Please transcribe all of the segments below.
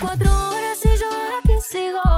24 horas y yo aquí sigo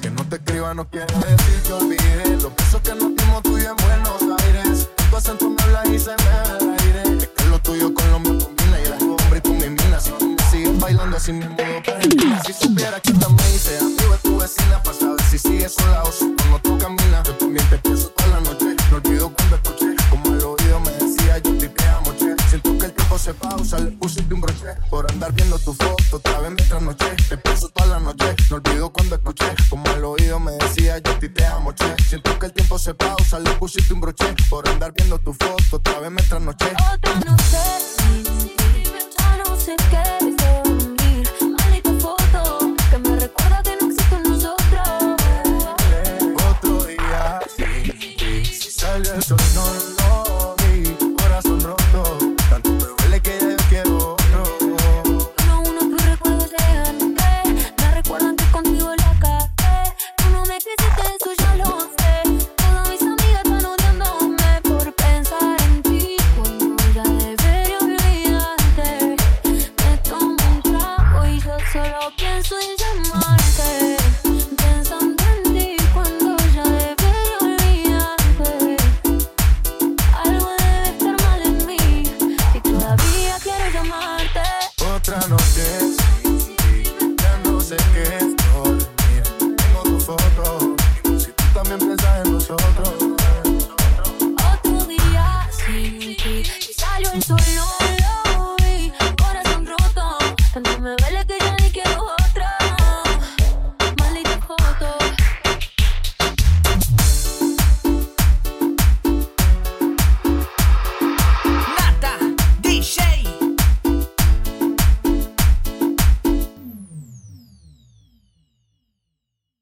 Que no te escriba no quiere decir que olvidé Los besos que nos dimos tú y en Buenos Aires. Tu acento me habla y se me ve el aire. Es que lo tuyo con lo mío combina Y eres hombre y tú mi mina Si me sigues bailando así me mudo para Si supiera que también hice amigo tu vecina Para saber si sigues sola o si con otro camina Yo también te pienso toda la noche. No olvido cuando escuché Como al oído me decía yo te te amo, che. Siento que el tiempo se pausa, le pusiste un broche Por andar viendo tu foto, otra vez me trasnoché. Te pienso toda la noche, no olvido cuando escuché. Como al oído me decía yo ti te amo, che. Siento que el tiempo se pausa, le pusiste un broche. Por andar viendo tu foto, otra vez me trasnoché Si tú también piensas en nosotros.